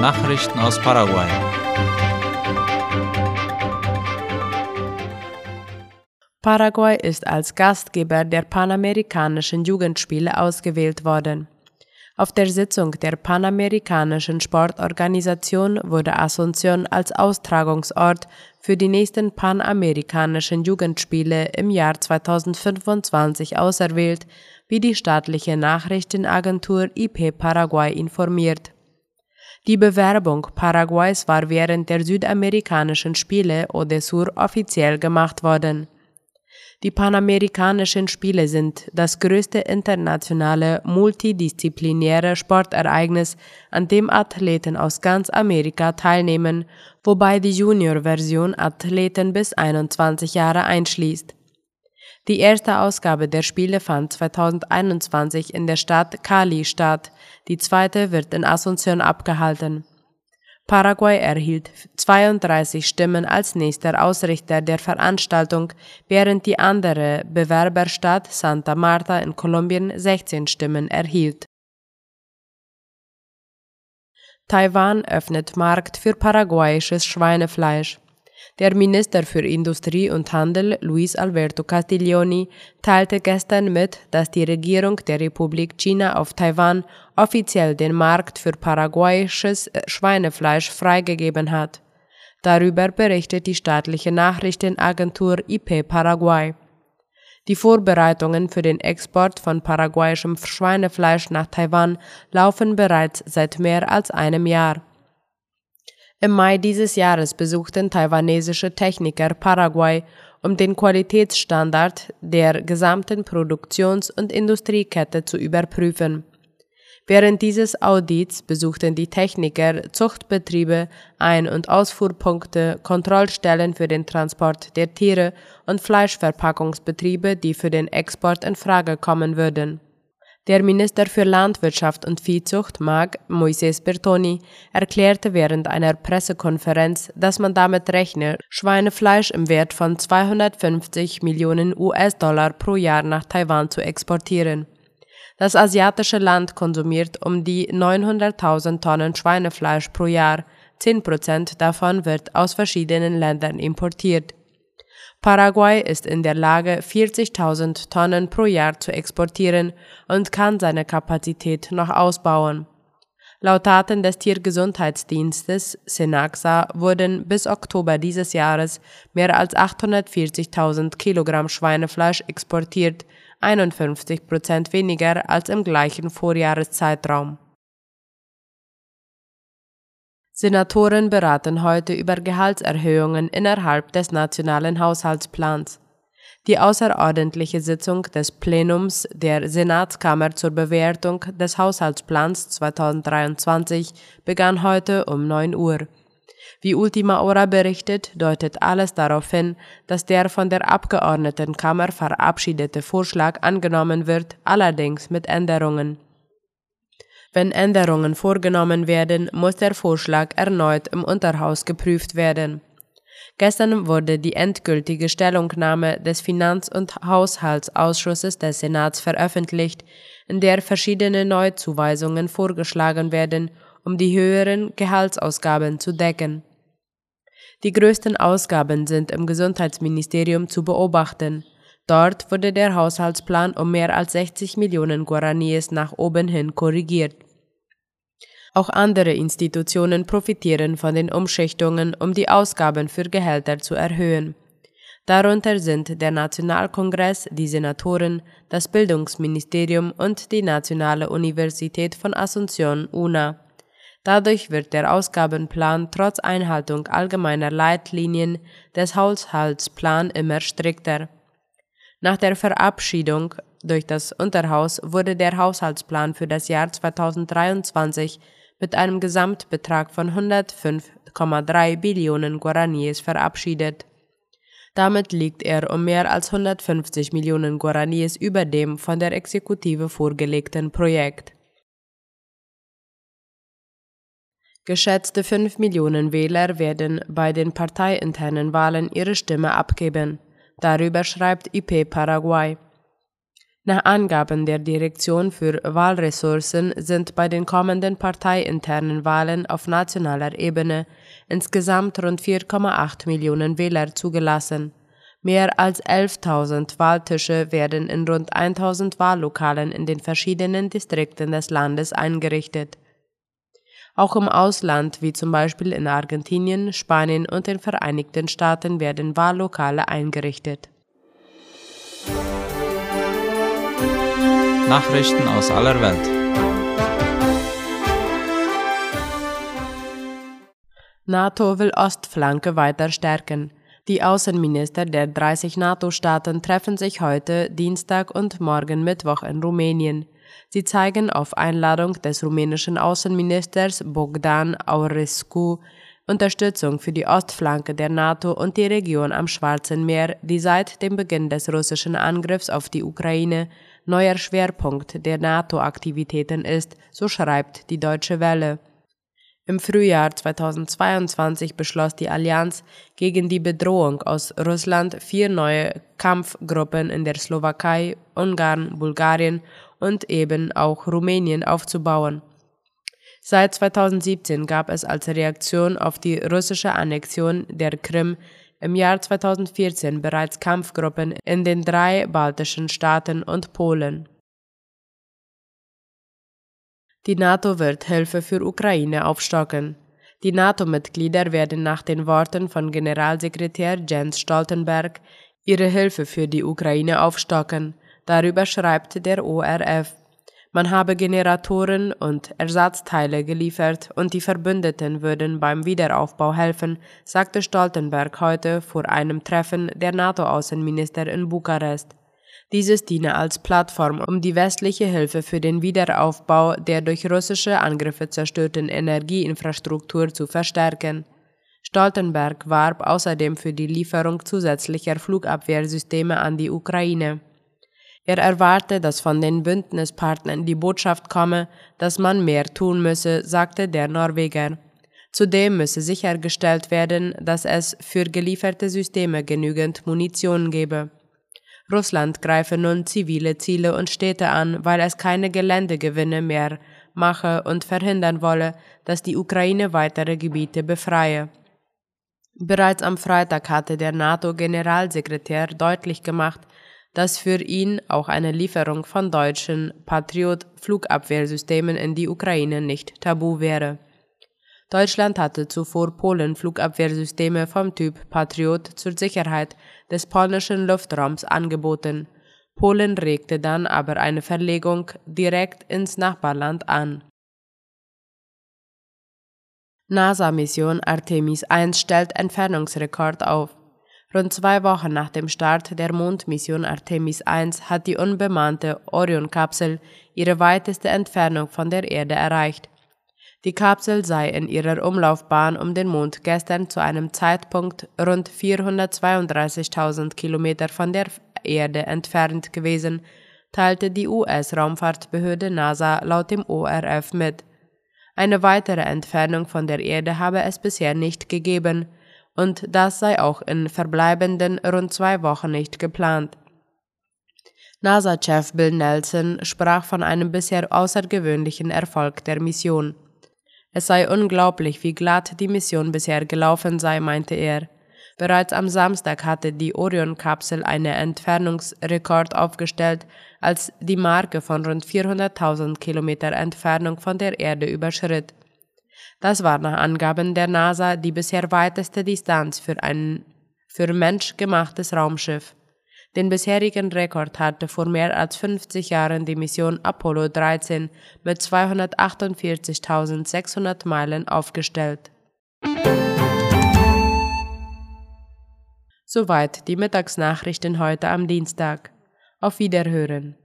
Nachrichten aus Paraguay. Paraguay ist als Gastgeber der Panamerikanischen Jugendspiele ausgewählt worden. Auf der Sitzung der Panamerikanischen Sportorganisation wurde Asunción als Austragungsort für die nächsten Panamerikanischen Jugendspiele im Jahr 2025 auserwählt, wie die staatliche Nachrichtenagentur IP Paraguay informiert. Die Bewerbung Paraguays war während der südamerikanischen Spiele Odesur offiziell gemacht worden. Die Panamerikanischen Spiele sind das größte internationale multidisziplinäre Sportereignis, an dem Athleten aus ganz Amerika teilnehmen, wobei die Junior-Version Athleten bis 21 Jahre einschließt. Die erste Ausgabe der Spiele fand 2021 in der Stadt Cali statt, die zweite wird in Asunción abgehalten. Paraguay erhielt 32 Stimmen als nächster Ausrichter der Veranstaltung, während die andere Bewerberstadt Santa Marta in Kolumbien 16 Stimmen erhielt. Taiwan öffnet Markt für paraguayisches Schweinefleisch. Der Minister für Industrie und Handel, Luis Alberto Castiglioni, teilte gestern mit, dass die Regierung der Republik China auf Taiwan offiziell den Markt für paraguayisches äh, Schweinefleisch freigegeben hat. Darüber berichtet die staatliche Nachrichtenagentur IP Paraguay. Die Vorbereitungen für den Export von paraguayischem Schweinefleisch nach Taiwan laufen bereits seit mehr als einem Jahr. Im Mai dieses Jahres besuchten taiwanesische Techniker Paraguay, um den Qualitätsstandard der gesamten Produktions- und Industriekette zu überprüfen. Während dieses Audits besuchten die Techniker Zuchtbetriebe, Ein- und Ausfuhrpunkte, Kontrollstellen für den Transport der Tiere und Fleischverpackungsbetriebe, die für den Export in Frage kommen würden. Der Minister für Landwirtschaft und Viehzucht, Mag Moises Bertoni, erklärte während einer Pressekonferenz, dass man damit rechne, Schweinefleisch im Wert von 250 Millionen US-Dollar pro Jahr nach Taiwan zu exportieren. Das asiatische Land konsumiert um die 900.000 Tonnen Schweinefleisch pro Jahr, 10 Prozent davon wird aus verschiedenen Ländern importiert. Paraguay ist in der Lage, 40.000 Tonnen pro Jahr zu exportieren und kann seine Kapazität noch ausbauen. Laut Daten des Tiergesundheitsdienstes Senaxa wurden bis Oktober dieses Jahres mehr als 840.000 Kilogramm Schweinefleisch exportiert, 51 Prozent weniger als im gleichen Vorjahreszeitraum. Senatoren beraten heute über Gehaltserhöhungen innerhalb des nationalen Haushaltsplans. Die außerordentliche Sitzung des Plenums der Senatskammer zur Bewertung des Haushaltsplans 2023 begann heute um 9 Uhr. Wie Ultima Hora berichtet, deutet alles darauf hin, dass der von der Abgeordnetenkammer verabschiedete Vorschlag angenommen wird, allerdings mit Änderungen. Wenn Änderungen vorgenommen werden, muss der Vorschlag erneut im Unterhaus geprüft werden. Gestern wurde die endgültige Stellungnahme des Finanz- und Haushaltsausschusses des Senats veröffentlicht, in der verschiedene Neuzuweisungen vorgeschlagen werden, um die höheren Gehaltsausgaben zu decken. Die größten Ausgaben sind im Gesundheitsministerium zu beobachten. Dort wurde der Haushaltsplan um mehr als 60 Millionen Guaraníes nach oben hin korrigiert. Auch andere Institutionen profitieren von den Umschichtungen, um die Ausgaben für Gehälter zu erhöhen. Darunter sind der Nationalkongress, die Senatoren, das Bildungsministerium und die Nationale Universität von Asunción UNA. Dadurch wird der Ausgabenplan trotz Einhaltung allgemeiner Leitlinien des Haushaltsplans immer strikter. Nach der Verabschiedung durch das Unterhaus wurde der Haushaltsplan für das Jahr 2023 mit einem Gesamtbetrag von 105,3 Billionen Guaraníes verabschiedet. Damit liegt er um mehr als 150 Millionen Guaraníes über dem von der Exekutive vorgelegten Projekt. Geschätzte 5 Millionen Wähler werden bei den parteiinternen Wahlen ihre Stimme abgeben. Darüber schreibt IP Paraguay. Nach Angaben der Direktion für Wahlressourcen sind bei den kommenden parteiinternen Wahlen auf nationaler Ebene insgesamt rund 4,8 Millionen Wähler zugelassen. Mehr als 11.000 Wahltische werden in rund 1.000 Wahllokalen in den verschiedenen Distrikten des Landes eingerichtet. Auch im Ausland, wie zum Beispiel in Argentinien, Spanien und den Vereinigten Staaten, werden Wahllokale eingerichtet. Nachrichten aus aller Welt. NATO will Ostflanke weiter stärken. Die Außenminister der 30 NATO-Staaten treffen sich heute, Dienstag und morgen Mittwoch in Rumänien. Sie zeigen auf Einladung des rumänischen Außenministers Bogdan Aurescu Unterstützung für die Ostflanke der NATO und die Region am Schwarzen Meer, die seit dem Beginn des russischen Angriffs auf die Ukraine neuer Schwerpunkt der NATO-Aktivitäten ist, so schreibt die Deutsche Welle. Im Frühjahr 2022 beschloss die Allianz gegen die Bedrohung aus Russland vier neue Kampfgruppen in der Slowakei, Ungarn, Bulgarien und eben auch Rumänien aufzubauen. Seit 2017 gab es als Reaktion auf die russische Annexion der Krim im Jahr 2014 bereits Kampfgruppen in den drei baltischen Staaten und Polen. Die NATO wird Hilfe für Ukraine aufstocken. Die NATO-Mitglieder werden nach den Worten von Generalsekretär Jens Stoltenberg ihre Hilfe für die Ukraine aufstocken. Darüber schreibt der ORF. Man habe Generatoren und Ersatzteile geliefert und die Verbündeten würden beim Wiederaufbau helfen, sagte Stoltenberg heute vor einem Treffen der NATO-Außenminister in Bukarest. Dieses diene als Plattform, um die westliche Hilfe für den Wiederaufbau der durch russische Angriffe zerstörten Energieinfrastruktur zu verstärken. Stoltenberg warb außerdem für die Lieferung zusätzlicher Flugabwehrsysteme an die Ukraine. Er erwarte, dass von den Bündnispartnern die Botschaft komme, dass man mehr tun müsse, sagte der Norweger. Zudem müsse sichergestellt werden, dass es für gelieferte Systeme genügend Munition gebe. Russland greife nun zivile Ziele und Städte an, weil es keine Geländegewinne mehr mache und verhindern wolle, dass die Ukraine weitere Gebiete befreie. Bereits am Freitag hatte der NATO-Generalsekretär deutlich gemacht, dass für ihn auch eine Lieferung von deutschen Patriot-Flugabwehrsystemen in die Ukraine nicht tabu wäre. Deutschland hatte zuvor Polen Flugabwehrsysteme vom Typ Patriot zur Sicherheit des polnischen Luftraums angeboten. Polen regte dann aber eine Verlegung direkt ins Nachbarland an. NASA-Mission Artemis I stellt Entfernungsrekord auf. Rund zwei Wochen nach dem Start der Mondmission Artemis I hat die unbemannte Orion-Kapsel ihre weiteste Entfernung von der Erde erreicht. Die Kapsel sei in ihrer Umlaufbahn um den Mond gestern zu einem Zeitpunkt rund 432.000 Kilometer von der Erde entfernt gewesen, teilte die US-Raumfahrtbehörde NASA laut dem ORF mit. Eine weitere Entfernung von der Erde habe es bisher nicht gegeben, und das sei auch in verbleibenden rund zwei Wochen nicht geplant. NASA-Chef Bill Nelson sprach von einem bisher außergewöhnlichen Erfolg der Mission. Es sei unglaublich, wie glatt die Mission bisher gelaufen sei, meinte er. Bereits am Samstag hatte die Orion-Kapsel einen Entfernungsrekord aufgestellt, als die Marke von rund 400.000 Kilometer Entfernung von der Erde überschritt. Das war nach Angaben der NASA die bisher weiteste Distanz für ein für Mensch gemachtes Raumschiff. Den bisherigen Rekord hatte vor mehr als 50 Jahren die Mission Apollo 13 mit 248.600 Meilen aufgestellt. Soweit die Mittagsnachrichten heute am Dienstag. Auf Wiederhören.